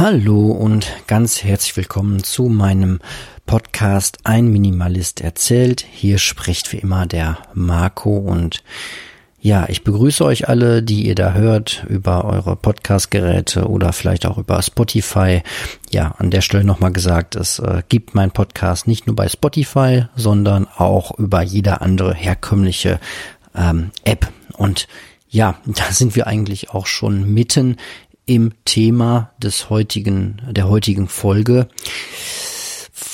Hallo und ganz herzlich willkommen zu meinem Podcast Ein Minimalist erzählt. Hier spricht wie immer der Marco und ja, ich begrüße euch alle, die ihr da hört, über eure Podcast-Geräte oder vielleicht auch über Spotify. Ja, an der Stelle nochmal gesagt, es äh, gibt meinen Podcast nicht nur bei Spotify, sondern auch über jede andere herkömmliche ähm, App. Und ja, da sind wir eigentlich auch schon mitten im Thema des heutigen, der heutigen Folge.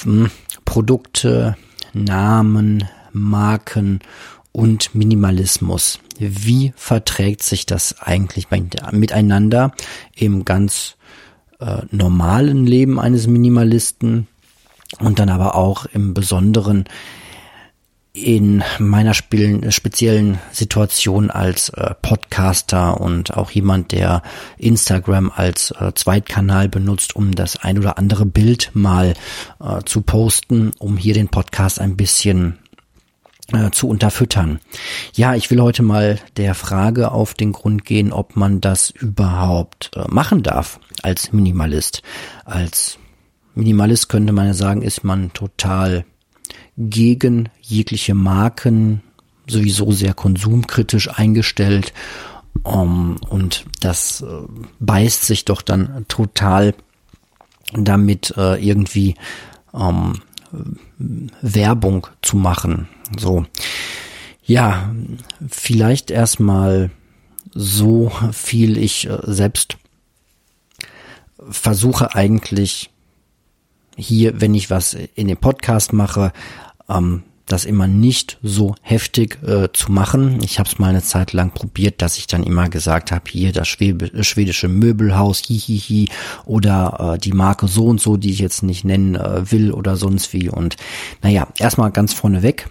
Hm, Produkte, Namen, Marken und Minimalismus. Wie verträgt sich das eigentlich miteinander im ganz äh, normalen Leben eines Minimalisten und dann aber auch im Besonderen in meiner spielen, speziellen Situation als äh, Podcaster und auch jemand, der Instagram als äh, Zweitkanal benutzt, um das ein oder andere Bild mal äh, zu posten, um hier den Podcast ein bisschen äh, zu unterfüttern. Ja, ich will heute mal der Frage auf den Grund gehen, ob man das überhaupt äh, machen darf als Minimalist. Als Minimalist könnte man ja sagen, ist man total gegen jegliche Marken, sowieso sehr konsumkritisch eingestellt. Um, und das äh, beißt sich doch dann total damit äh, irgendwie ähm, Werbung zu machen. So. Ja, vielleicht erstmal so viel ich äh, selbst versuche eigentlich hier, wenn ich was in dem Podcast mache, ähm, das immer nicht so heftig äh, zu machen. Ich habe es mal eine Zeit lang probiert, dass ich dann immer gesagt habe, hier das schwedische Möbelhaus, hihihi, oder äh, die Marke so und so, die ich jetzt nicht nennen äh, will oder sonst wie. Und naja, erstmal ganz vorneweg,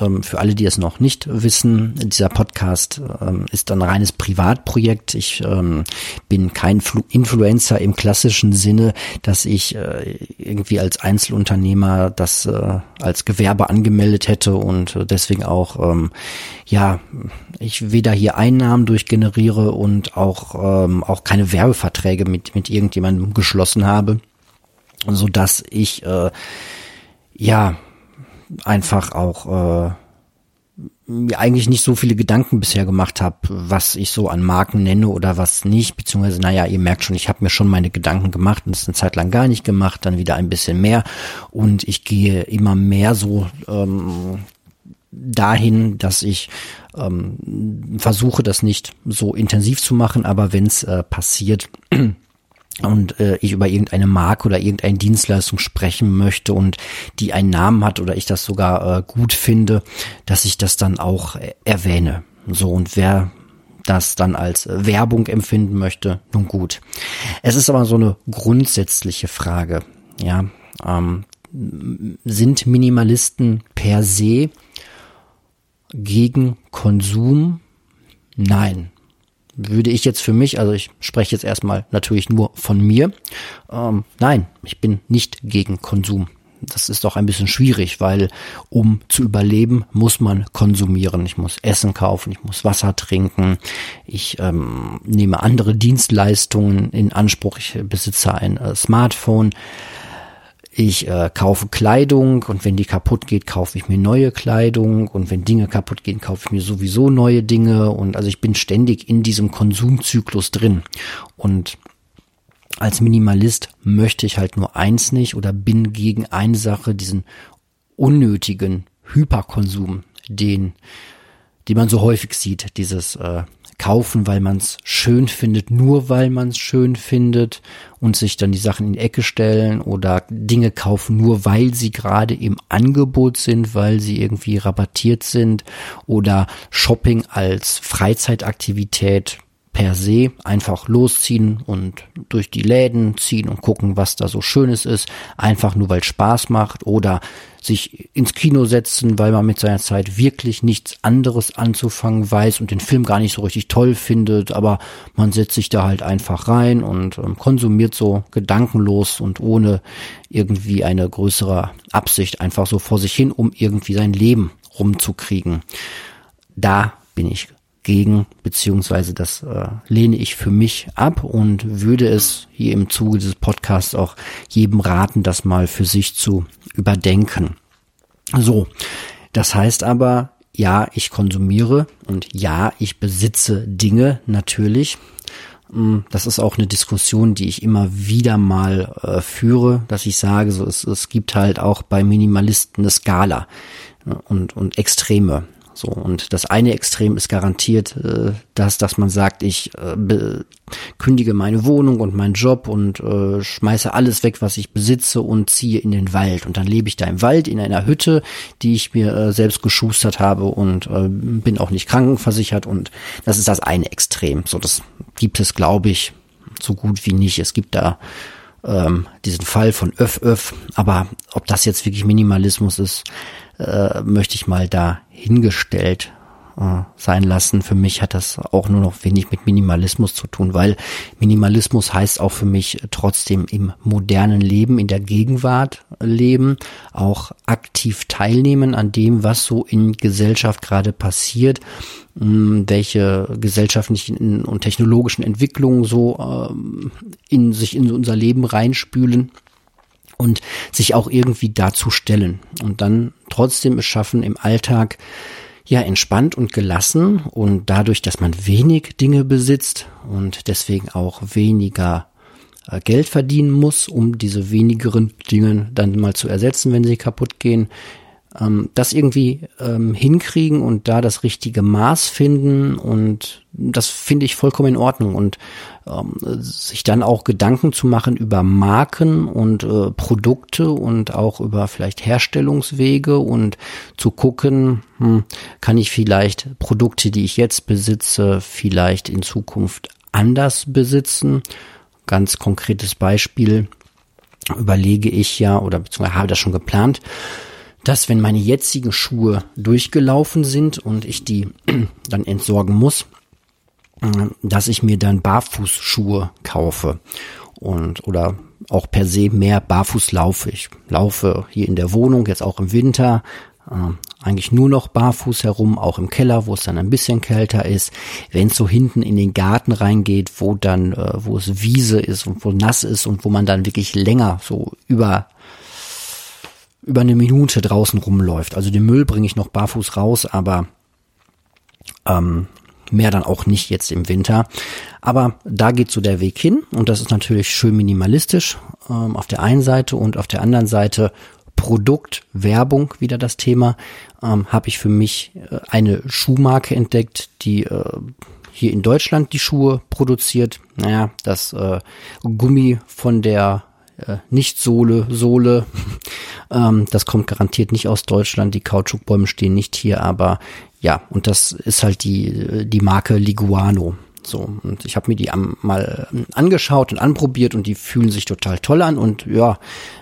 ähm, für alle, die es noch nicht wissen, dieser Podcast ähm, ist ein reines Privatprojekt. Ich ähm, bin kein Flu Influencer im klassischen Sinne, dass ich äh, irgendwie als Einzelunternehmer das äh, als Gewerbe angemeldet hätte und deswegen auch, ähm, ja, ich weder hier Einnahmen durchgeneriere und auch, ähm, auch keine Werbeverträge mit, mit irgendjemandem geschlossen habe, so dass ich, äh, ja, einfach auch äh, mir eigentlich nicht so viele Gedanken bisher gemacht habe, was ich so an Marken nenne oder was nicht, beziehungsweise, naja, ihr merkt schon, ich habe mir schon meine Gedanken gemacht und es eine Zeit lang gar nicht gemacht, dann wieder ein bisschen mehr. Und ich gehe immer mehr so ähm, dahin, dass ich ähm, versuche, das nicht so intensiv zu machen, aber wenn es äh, passiert, und äh, ich über irgendeine Marke oder irgendeine Dienstleistung sprechen möchte und die einen Namen hat oder ich das sogar äh, gut finde, dass ich das dann auch äh, erwähne. So und wer das dann als Werbung empfinden möchte, nun gut. Es ist aber so eine grundsätzliche Frage. Ja, ähm, sind Minimalisten per se gegen Konsum? Nein, würde ich jetzt für mich, also ich spreche jetzt erstmal natürlich nur von mir, ähm, nein, ich bin nicht gegen Konsum. Das ist doch ein bisschen schwierig, weil um zu überleben, muss man konsumieren. Ich muss Essen kaufen, ich muss Wasser trinken, ich ähm, nehme andere Dienstleistungen in Anspruch, ich besitze ein äh, Smartphone ich äh, kaufe Kleidung und wenn die kaputt geht, kaufe ich mir neue Kleidung und wenn Dinge kaputt gehen, kaufe ich mir sowieso neue Dinge und also ich bin ständig in diesem Konsumzyklus drin. Und als Minimalist möchte ich halt nur eins nicht oder bin gegen eine Sache, diesen unnötigen Hyperkonsum, den, den man so häufig sieht, dieses äh, kaufen, weil man es schön findet, nur weil man es schön findet und sich dann die Sachen in die Ecke stellen oder Dinge kaufen, nur weil sie gerade im Angebot sind, weil sie irgendwie rabattiert sind oder Shopping als Freizeitaktivität per se einfach losziehen und durch die Läden ziehen und gucken, was da so Schönes ist, einfach nur weil Spaß macht oder sich ins Kino setzen, weil man mit seiner Zeit wirklich nichts anderes anzufangen weiß und den Film gar nicht so richtig toll findet, aber man setzt sich da halt einfach rein und ähm, konsumiert so gedankenlos und ohne irgendwie eine größere Absicht einfach so vor sich hin, um irgendwie sein Leben rumzukriegen. Da bin ich gegen, beziehungsweise das äh, lehne ich für mich ab und würde es hier im Zuge dieses Podcasts auch jedem raten, das mal für sich zu überdenken. So, das heißt aber, ja, ich konsumiere und ja, ich besitze Dinge natürlich. Mm, das ist auch eine Diskussion, die ich immer wieder mal äh, führe, dass ich sage, so es, es gibt halt auch bei Minimalisten eine Skala ne, und, und Extreme. So, und das eine Extrem ist garantiert äh, das, dass man sagt, ich äh, kündige meine Wohnung und meinen Job und äh, schmeiße alles weg, was ich besitze und ziehe in den Wald. Und dann lebe ich da im Wald in einer Hütte, die ich mir äh, selbst geschustert habe und äh, bin auch nicht krankenversichert. Und das ist das eine Extrem. So, das gibt es, glaube ich, so gut wie nicht. Es gibt da ähm, diesen Fall von Öff Öff, aber ob das jetzt wirklich Minimalismus ist, äh, möchte ich mal da hingestellt äh, sein lassen. Für mich hat das auch nur noch wenig mit Minimalismus zu tun, weil Minimalismus heißt auch für mich trotzdem im modernen Leben, in der Gegenwart leben, auch aktiv teilnehmen an dem, was so in Gesellschaft gerade passiert, welche gesellschaftlichen und technologischen Entwicklungen so äh, in sich in unser Leben reinspülen und sich auch irgendwie dazu stellen und dann trotzdem es schaffen, im Alltag ja entspannt und gelassen und dadurch, dass man wenig Dinge besitzt und deswegen auch weniger äh, Geld verdienen muss, um diese wenigeren Dinge dann mal zu ersetzen, wenn sie kaputt gehen, ähm, das irgendwie ähm, hinkriegen und da das richtige Maß finden und das finde ich vollkommen in Ordnung und ähm, sich dann auch Gedanken zu machen über Marken und äh, Produkte und auch über vielleicht Herstellungswege und zu gucken, hm, kann ich vielleicht Produkte, die ich jetzt besitze, vielleicht in Zukunft anders besitzen. Ganz konkretes Beispiel überlege ich ja oder beziehungsweise habe das schon geplant dass wenn meine jetzigen Schuhe durchgelaufen sind und ich die dann entsorgen muss, äh, dass ich mir dann Barfußschuhe kaufe und oder auch per se mehr barfuß laufe. Ich laufe hier in der Wohnung jetzt auch im Winter äh, eigentlich nur noch barfuß herum, auch im Keller, wo es dann ein bisschen kälter ist. Wenn es so hinten in den Garten reingeht, wo dann, äh, wo es Wiese ist und wo nass ist und wo man dann wirklich länger so über über eine Minute draußen rumläuft. Also den Müll bringe ich noch barfuß raus, aber ähm, mehr dann auch nicht jetzt im Winter. Aber da geht so der Weg hin und das ist natürlich schön minimalistisch ähm, auf der einen Seite und auf der anderen Seite Produkt, Werbung, wieder das Thema, ähm, habe ich für mich äh, eine Schuhmarke entdeckt, die äh, hier in Deutschland die Schuhe produziert. Naja, das äh, Gummi von der äh, nicht Sohle, Sohle. ähm, das kommt garantiert nicht aus Deutschland. Die Kautschukbäume stehen nicht hier, aber ja, und das ist halt die, die Marke Liguano. So, und ich habe mir die am, mal ähm, angeschaut und anprobiert und die fühlen sich total toll an. Und ja,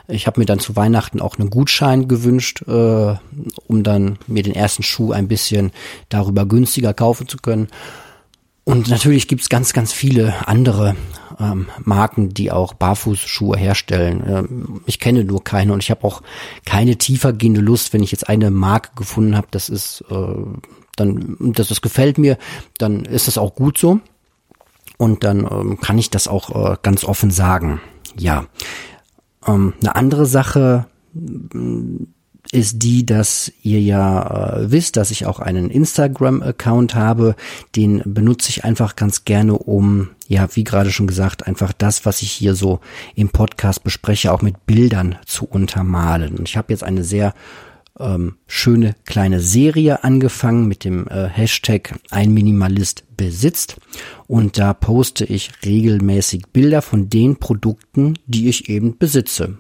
ich habe mir dann zu Weihnachten auch einen Gutschein gewünscht, äh, um dann mir den ersten Schuh ein bisschen darüber günstiger kaufen zu können. Und natürlich gibt's ganz, ganz viele andere ähm, Marken, die auch Barfußschuhe herstellen. Ähm, ich kenne nur keine und ich habe auch keine tiefergehende Lust, wenn ich jetzt eine Marke gefunden habe, das ist äh, dann, dass das gefällt mir, dann ist das auch gut so. Und dann ähm, kann ich das auch äh, ganz offen sagen. Ja. Ähm, eine andere Sache, ist die, dass ihr ja äh, wisst, dass ich auch einen Instagram-Account habe. Den benutze ich einfach ganz gerne, um, ja, wie gerade schon gesagt, einfach das, was ich hier so im Podcast bespreche, auch mit Bildern zu untermalen. Und ich habe jetzt eine sehr ähm, schöne kleine Serie angefangen mit dem äh, Hashtag ein Minimalist besitzt und da poste ich regelmäßig Bilder von den Produkten, die ich eben besitze.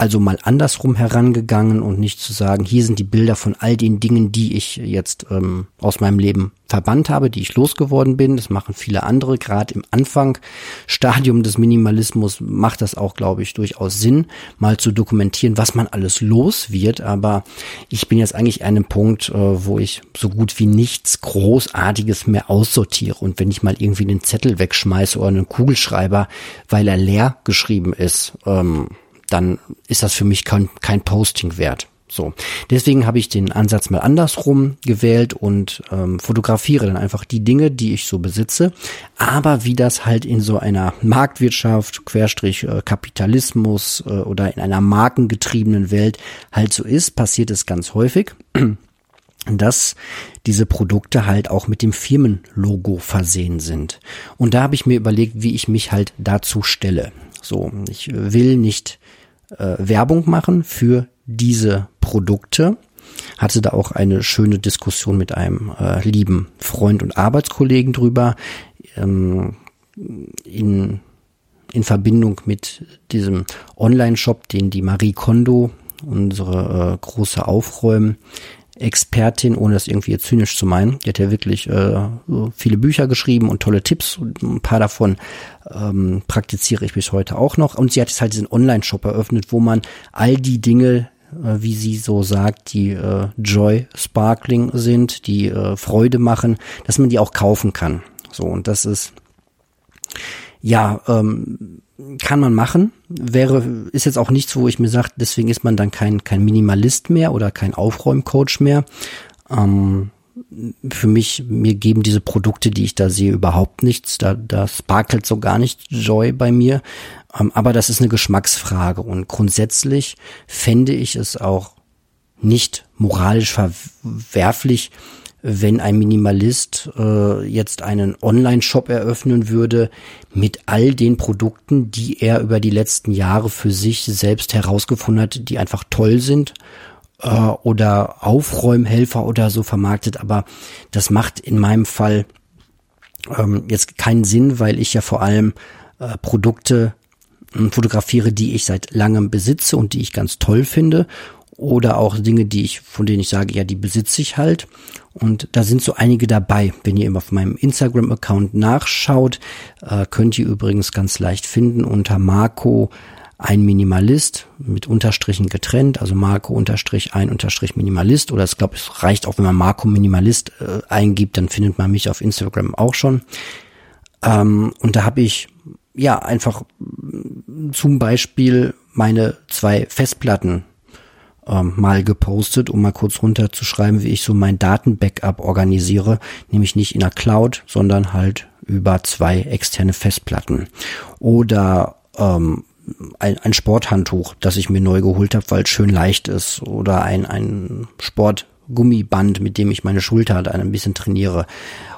Also mal andersrum herangegangen und nicht zu sagen, hier sind die Bilder von all den Dingen, die ich jetzt ähm, aus meinem Leben verbannt habe, die ich losgeworden bin. Das machen viele andere. Gerade im Anfangstadium des Minimalismus macht das auch, glaube ich, durchaus Sinn, mal zu dokumentieren, was man alles los wird. Aber ich bin jetzt eigentlich an einem Punkt, äh, wo ich so gut wie nichts Großartiges mehr aussortiere. Und wenn ich mal irgendwie einen Zettel wegschmeiße oder einen Kugelschreiber, weil er leer geschrieben ist, ähm, dann ist das für mich kein, kein Posting wert. So, deswegen habe ich den Ansatz mal andersrum gewählt und ähm, fotografiere dann einfach die Dinge, die ich so besitze. Aber wie das halt in so einer Marktwirtschaft, Querstrich äh, Kapitalismus äh, oder in einer markengetriebenen Welt halt so ist, passiert es ganz häufig dass diese Produkte halt auch mit dem Firmenlogo versehen sind. Und da habe ich mir überlegt, wie ich mich halt dazu stelle. So, ich will nicht äh, Werbung machen für diese Produkte. Hatte da auch eine schöne Diskussion mit einem äh, lieben Freund und Arbeitskollegen drüber. Ähm, in, in Verbindung mit diesem Online-Shop, den die Marie Kondo, unsere äh, große Aufräumen, Expertin, ohne das irgendwie zynisch zu meinen. Die hat ja wirklich äh, viele Bücher geschrieben und tolle Tipps und ein paar davon ähm, praktiziere ich bis heute auch noch. Und sie hat jetzt halt diesen Online-Shop eröffnet, wo man all die Dinge, äh, wie sie so sagt, die äh, Joy Sparkling sind, die äh, Freude machen, dass man die auch kaufen kann. So, und das ist ja, ähm, kann man machen. Wäre, ist jetzt auch nichts, wo ich mir sage, deswegen ist man dann kein, kein Minimalist mehr oder kein Aufräumcoach mehr. Ähm, für mich, mir geben diese Produkte, die ich da sehe, überhaupt nichts. Da, da sparkelt so gar nicht Joy bei mir. Ähm, aber das ist eine Geschmacksfrage und grundsätzlich fände ich es auch nicht moralisch verwerflich, wenn ein Minimalist äh, jetzt einen Online-Shop eröffnen würde mit all den Produkten, die er über die letzten Jahre für sich selbst herausgefunden hat, die einfach toll sind äh, oder Aufräumhelfer oder so vermarktet. Aber das macht in meinem Fall ähm, jetzt keinen Sinn, weil ich ja vor allem äh, Produkte hm, fotografiere, die ich seit langem besitze und die ich ganz toll finde oder auch Dinge, die ich, von denen ich sage, ja, die besitze ich halt. Und da sind so einige dabei. Wenn ihr auf meinem Instagram-Account nachschaut, äh, könnt ihr übrigens ganz leicht finden unter Marco ein Minimalist mit Unterstrichen getrennt, also Marco Unterstrich ein Unterstrich Minimalist oder ich glaube, es reicht auch, wenn man Marco Minimalist äh, eingibt, dann findet man mich auf Instagram auch schon. Ähm, und da habe ich ja einfach zum Beispiel meine zwei Festplatten ähm, mal gepostet, um mal kurz runterzuschreiben, wie ich so mein Datenbackup organisiere, nämlich nicht in der Cloud, sondern halt über zwei externe Festplatten. Oder ähm, ein, ein Sporthandtuch, das ich mir neu geholt habe, weil es schön leicht ist. Oder ein, ein Sportgummiband, mit dem ich meine Schulter ein bisschen trainiere.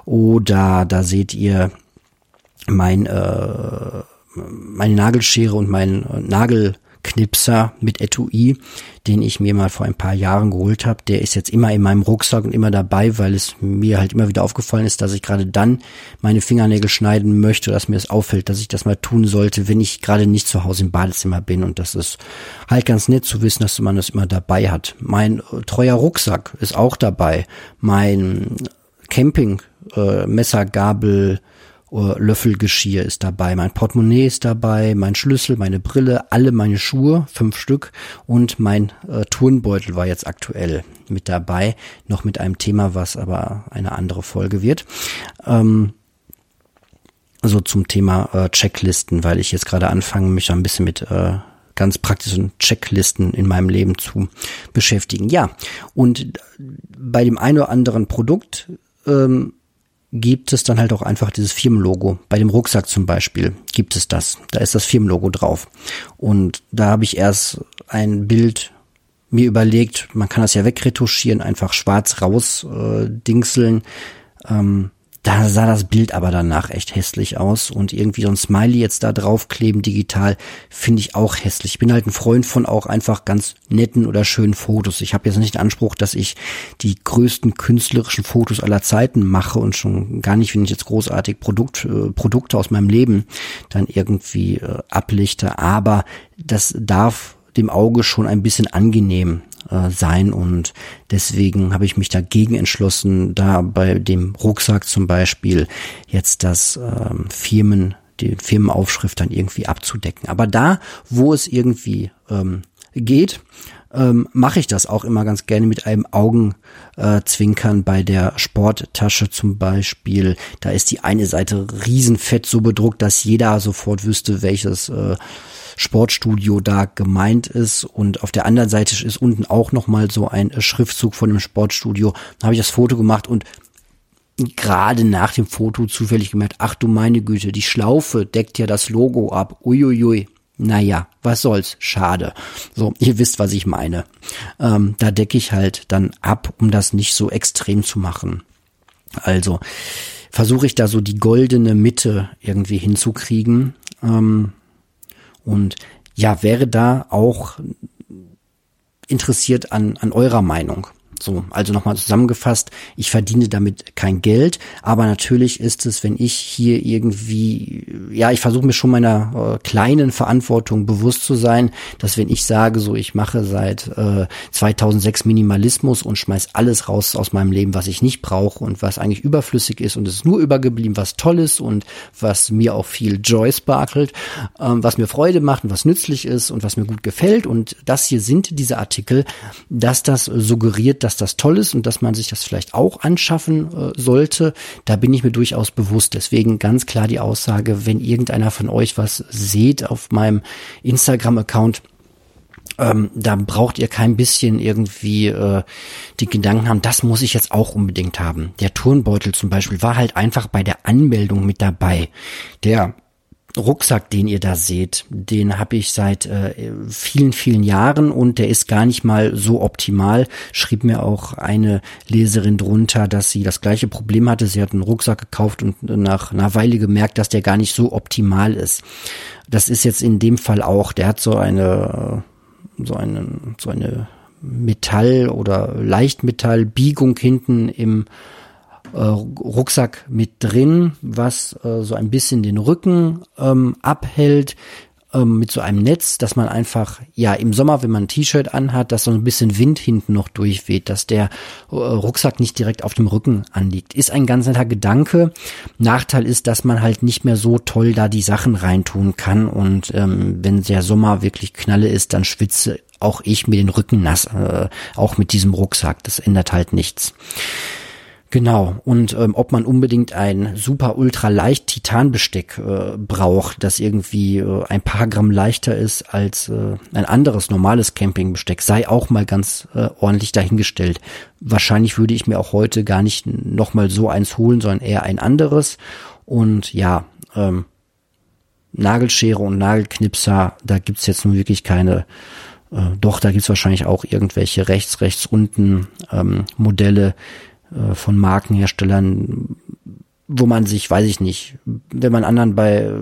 Oder da seht ihr mein äh, meine Nagelschere und mein Nagel Knipser mit Etui, den ich mir mal vor ein paar Jahren geholt habe. Der ist jetzt immer in meinem Rucksack und immer dabei, weil es mir halt immer wieder aufgefallen ist, dass ich gerade dann meine Fingernägel schneiden möchte, dass mir es auffällt, dass ich das mal tun sollte, wenn ich gerade nicht zu Hause im Badezimmer bin. Und das ist halt ganz nett zu wissen, dass man das immer dabei hat. Mein äh, treuer Rucksack ist auch dabei. Mein Camping, äh, Messer, Gabel, Löffelgeschirr ist dabei, mein Portemonnaie ist dabei, mein Schlüssel, meine Brille, alle meine Schuhe, fünf Stück und mein äh, Turnbeutel war jetzt aktuell mit dabei, noch mit einem Thema, was aber eine andere Folge wird. Ähm, so zum Thema äh, Checklisten, weil ich jetzt gerade anfange, mich ein bisschen mit äh, ganz praktischen Checklisten in meinem Leben zu beschäftigen. Ja, und bei dem einen oder anderen Produkt ähm, gibt es dann halt auch einfach dieses Firmenlogo. Bei dem Rucksack zum Beispiel gibt es das. Da ist das Firmenlogo drauf. Und da habe ich erst ein Bild mir überlegt, man kann das ja wegretuschieren, einfach schwarz raus äh. Ähm, da sah das Bild aber danach echt hässlich aus und irgendwie so ein Smiley jetzt da draufkleben digital finde ich auch hässlich. Ich bin halt ein Freund von auch einfach ganz netten oder schönen Fotos. Ich habe jetzt nicht den Anspruch, dass ich die größten künstlerischen Fotos aller Zeiten mache und schon gar nicht, wenn ich jetzt großartig Produkt, äh, Produkte aus meinem Leben dann irgendwie äh, ablichte, aber das darf dem Auge schon ein bisschen angenehm äh, sein und deswegen habe ich mich dagegen entschlossen, da bei dem Rucksack zum Beispiel jetzt das ähm, Firmen, die Firmenaufschrift dann irgendwie abzudecken. Aber da, wo es irgendwie ähm, geht, ähm, mache ich das auch immer ganz gerne mit einem Augenzwinkern äh, bei der Sporttasche zum Beispiel. Da ist die eine Seite riesenfett so bedruckt, dass jeder sofort wüsste, welches äh, Sportstudio da gemeint ist und auf der anderen Seite ist unten auch nochmal so ein Schriftzug von dem Sportstudio. Da habe ich das Foto gemacht und gerade nach dem Foto zufällig gemerkt, ach du meine Güte, die Schlaufe deckt ja das Logo ab. Uiuiui. Naja, was soll's, schade. So, ihr wisst, was ich meine. Ähm, da decke ich halt dann ab, um das nicht so extrem zu machen. Also versuche ich da so die goldene Mitte irgendwie hinzukriegen. Ähm, und ja, wäre da auch interessiert an, an eurer Meinung. So, also nochmal zusammengefasst, ich verdiene damit kein Geld, aber natürlich ist es, wenn ich hier irgendwie, ja, ich versuche mir schon meiner äh, kleinen Verantwortung bewusst zu sein, dass wenn ich sage, so ich mache seit äh, 2006 Minimalismus und schmeiß alles raus aus meinem Leben, was ich nicht brauche und was eigentlich überflüssig ist und es ist nur übergeblieben, was toll ist und was mir auch viel Joy sparkelt, äh, was mir Freude macht und was nützlich ist und was mir gut gefällt. Und das hier sind diese Artikel, dass das suggeriert, dass dass das toll ist und dass man sich das vielleicht auch anschaffen äh, sollte, da bin ich mir durchaus bewusst. Deswegen ganz klar die Aussage, wenn irgendeiner von euch was seht auf meinem Instagram-Account, ähm, da braucht ihr kein bisschen irgendwie äh, die Gedanken haben, das muss ich jetzt auch unbedingt haben. Der Turnbeutel zum Beispiel war halt einfach bei der Anmeldung mit dabei. Der Rucksack, den ihr da seht, den habe ich seit äh, vielen, vielen Jahren und der ist gar nicht mal so optimal. Schrieb mir auch eine Leserin drunter, dass sie das gleiche Problem hatte. Sie hat einen Rucksack gekauft und nach einer Weile gemerkt, dass der gar nicht so optimal ist. Das ist jetzt in dem Fall auch, der hat so eine, so eine, so eine Metall- oder Leichtmetallbiegung hinten im äh, Rucksack mit drin, was äh, so ein bisschen den Rücken ähm, abhält ähm, mit so einem Netz, dass man einfach, ja, im Sommer, wenn man ein T-Shirt anhat, dass so ein bisschen Wind hinten noch durchweht, dass der äh, Rucksack nicht direkt auf dem Rücken anliegt. Ist ein ganz netter Gedanke. Nachteil ist, dass man halt nicht mehr so toll da die Sachen reintun kann und ähm, wenn der Sommer wirklich knalle ist, dann schwitze auch ich mir den Rücken nass, äh, auch mit diesem Rucksack. Das ändert halt nichts. Genau. Und ähm, ob man unbedingt ein super ultra leicht Titanbesteck äh, braucht, das irgendwie äh, ein paar Gramm leichter ist als äh, ein anderes normales Campingbesteck, sei auch mal ganz äh, ordentlich dahingestellt. Wahrscheinlich würde ich mir auch heute gar nicht nochmal so eins holen, sondern eher ein anderes. Und ja, ähm, Nagelschere und Nagelknipser, da gibt's jetzt nun wirklich keine äh, doch, da gibt's wahrscheinlich auch irgendwelche rechts, rechts unten ähm, Modelle, äh, von Markenherstellern, wo man sich, weiß ich nicht, wenn man anderen bei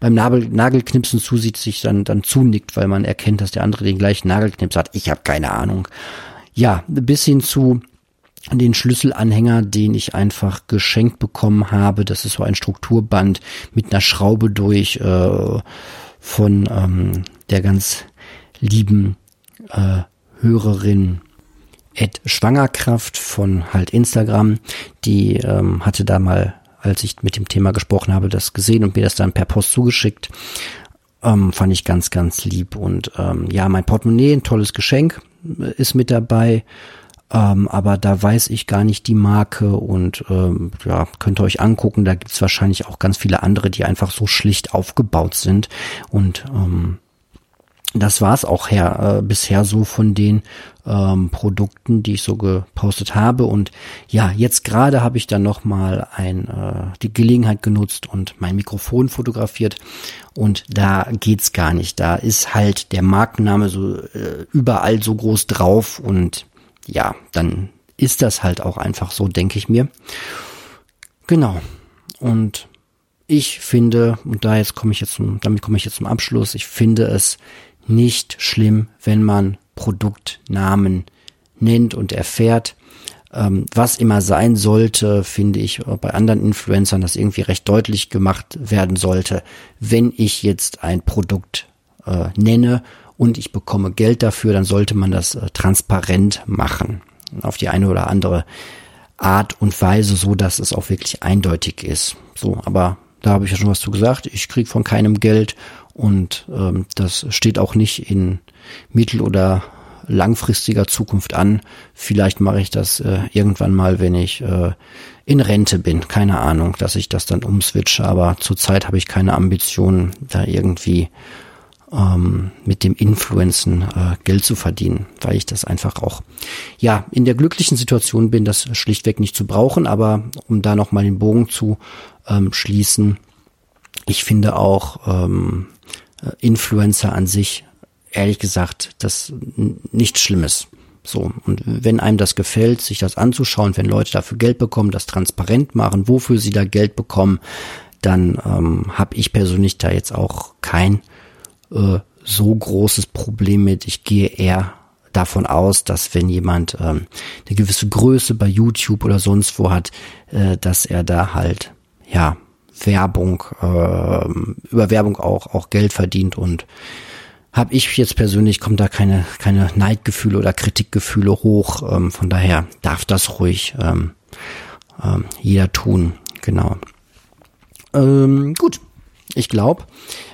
beim Nagel, Nagelknipsen zusieht, sich dann dann zunickt, weil man erkennt, dass der andere den gleichen Nagelknips hat. Ich habe keine Ahnung. Ja, bis hin zu den Schlüsselanhänger, den ich einfach geschenkt bekommen habe. Das ist so ein Strukturband mit einer Schraube durch äh, von ähm, der ganz lieben äh, Hörerin Ed Schwangerkraft von halt Instagram, die ähm, hatte da mal, als ich mit dem Thema gesprochen habe, das gesehen und mir das dann per Post zugeschickt. Ähm, fand ich ganz, ganz lieb. Und ähm, ja, mein Portemonnaie, ein tolles Geschenk, äh, ist mit dabei. Ähm, aber da weiß ich gar nicht die Marke und ähm, ja, könnt ihr euch angucken. Da gibt's wahrscheinlich auch ganz viele andere, die einfach so schlicht aufgebaut sind. Und ähm, das war's auch her, äh, bisher so von den ähm, Produkten, die ich so gepostet habe. Und ja, jetzt gerade habe ich dann nochmal ein, äh, die Gelegenheit genutzt und mein Mikrofon fotografiert. Und da geht's gar nicht. Da ist halt der Markenname so äh, überall so groß drauf. Und ja, dann ist das halt auch einfach so, denke ich mir. Genau. Und ich finde, und da jetzt komme ich jetzt zum, damit komme ich jetzt zum Abschluss, ich finde es nicht schlimm, wenn man Produktnamen nennt und erfährt. Ähm, was immer sein sollte, finde ich bei anderen Influencern, das irgendwie recht deutlich gemacht werden sollte, wenn ich jetzt ein Produkt äh, nenne und ich bekomme Geld dafür, dann sollte man das äh, transparent machen. Auf die eine oder andere Art und Weise, so dass es auch wirklich eindeutig ist. So, aber da habe ich ja schon was zu gesagt. Ich krieg von keinem Geld und ähm, das steht auch nicht in mittel- oder langfristiger Zukunft an. Vielleicht mache ich das äh, irgendwann mal, wenn ich äh, in Rente bin. Keine Ahnung, dass ich das dann umswitche, aber zurzeit habe ich keine Ambitionen, da irgendwie ähm, mit dem Influencen äh, Geld zu verdienen, weil ich das einfach auch, ja, in der glücklichen Situation bin, das schlichtweg nicht zu brauchen. Aber um da nochmal den Bogen zu ähm, schließen, ich finde auch ähm, äh, Influencer an sich, ehrlich gesagt, das nichts Schlimmes. So, und wenn einem das gefällt, sich das anzuschauen, wenn Leute dafür Geld bekommen, das transparent machen, wofür sie da Geld bekommen, dann ähm, habe ich persönlich da jetzt auch kein äh, so großes Problem mit. Ich gehe eher davon aus, dass wenn jemand ähm, eine gewisse Größe bei YouTube oder sonst wo hat, äh, dass er da halt ja Werbung äh, über Werbung auch auch Geld verdient und habe ich jetzt persönlich kommt da keine keine Neidgefühle oder Kritikgefühle hoch. Ähm, von daher darf das ruhig ähm, ähm, jeder tun. Genau. Ähm, gut, ich glaube,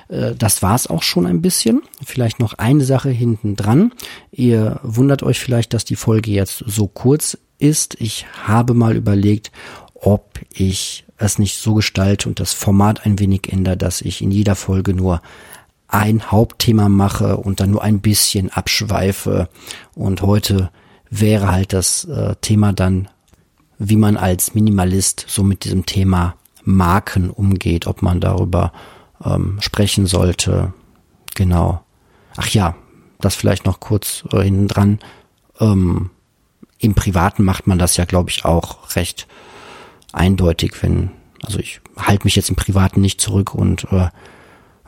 äh, das war's auch schon ein bisschen. Vielleicht noch eine Sache hinten dran. Ihr wundert euch vielleicht, dass die Folge jetzt so kurz ist. Ich habe mal überlegt, ob ich es nicht so gestalte und das Format ein wenig ändere, dass ich in jeder Folge nur ein Hauptthema mache und dann nur ein bisschen abschweife. Und heute wäre halt das äh, Thema dann, wie man als Minimalist so mit diesem Thema Marken umgeht, ob man darüber ähm, sprechen sollte. Genau. Ach ja, das vielleicht noch kurz äh, hinten dran. Ähm, Im Privaten macht man das ja, glaube ich, auch recht eindeutig, wenn, also ich halte mich jetzt im Privaten nicht zurück und äh,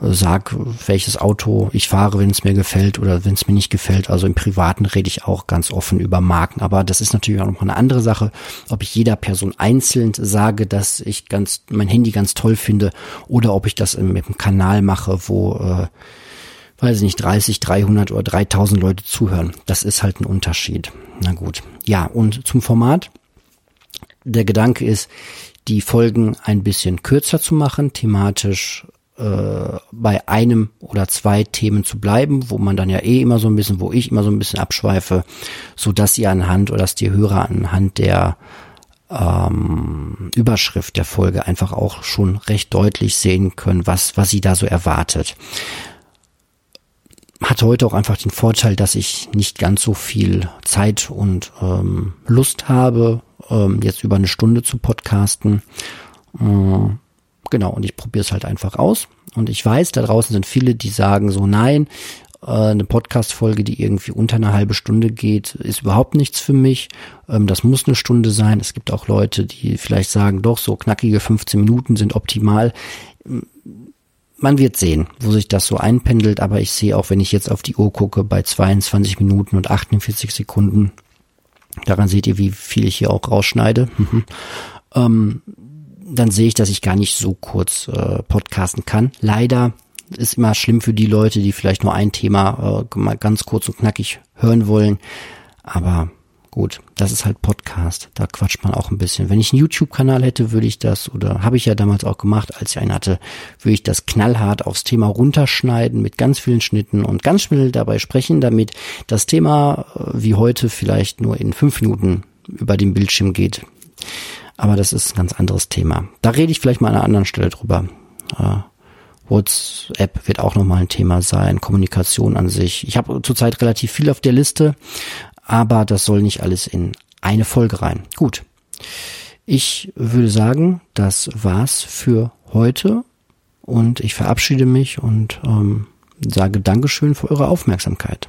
sag, welches Auto ich fahre, wenn es mir gefällt oder wenn es mir nicht gefällt. Also im Privaten rede ich auch ganz offen über Marken. Aber das ist natürlich auch noch eine andere Sache, ob ich jeder Person einzeln sage, dass ich ganz mein Handy ganz toll finde oder ob ich das im, im Kanal mache, wo äh, weiß ich nicht 30, 300 oder 3000 Leute zuhören. Das ist halt ein Unterschied. Na gut. Ja, und zum Format. Der Gedanke ist, die Folgen ein bisschen kürzer zu machen, thematisch äh, bei einem oder zwei Themen zu bleiben, wo man dann ja eh immer so ein bisschen, wo ich immer so ein bisschen abschweife, so dass ihr anhand oder dass die Hörer anhand der ähm, Überschrift der Folge einfach auch schon recht deutlich sehen können, was, was sie da so erwartet. Hatte heute auch einfach den Vorteil, dass ich nicht ganz so viel Zeit und ähm, Lust habe, ähm, jetzt über eine Stunde zu podcasten. Äh, Genau, und ich probiere es halt einfach aus. Und ich weiß, da draußen sind viele, die sagen so, nein, äh, eine Podcast-Folge, die irgendwie unter eine halbe Stunde geht, ist überhaupt nichts für mich. Ähm, das muss eine Stunde sein. Es gibt auch Leute, die vielleicht sagen, doch, so knackige 15 Minuten sind optimal. Man wird sehen, wo sich das so einpendelt, aber ich sehe auch, wenn ich jetzt auf die Uhr gucke, bei 22 Minuten und 48 Sekunden, daran seht ihr, wie viel ich hier auch rausschneide. ähm, dann sehe ich, dass ich gar nicht so kurz äh, podcasten kann. Leider ist immer schlimm für die Leute, die vielleicht nur ein Thema äh, mal ganz kurz und knackig hören wollen. Aber gut, das ist halt Podcast. Da quatscht man auch ein bisschen. Wenn ich einen YouTube-Kanal hätte, würde ich das, oder habe ich ja damals auch gemacht, als ich einen hatte, würde ich das knallhart aufs Thema runterschneiden mit ganz vielen Schnitten und ganz schnell dabei sprechen, damit das Thema äh, wie heute vielleicht nur in fünf Minuten über den Bildschirm geht. Aber das ist ein ganz anderes Thema. Da rede ich vielleicht mal an einer anderen Stelle drüber. Äh, WhatsApp wird auch nochmal ein Thema sein, Kommunikation an sich. Ich habe zurzeit relativ viel auf der Liste, aber das soll nicht alles in eine Folge rein. Gut. Ich würde sagen, das war's für heute und ich verabschiede mich und ähm, sage Dankeschön für eure Aufmerksamkeit.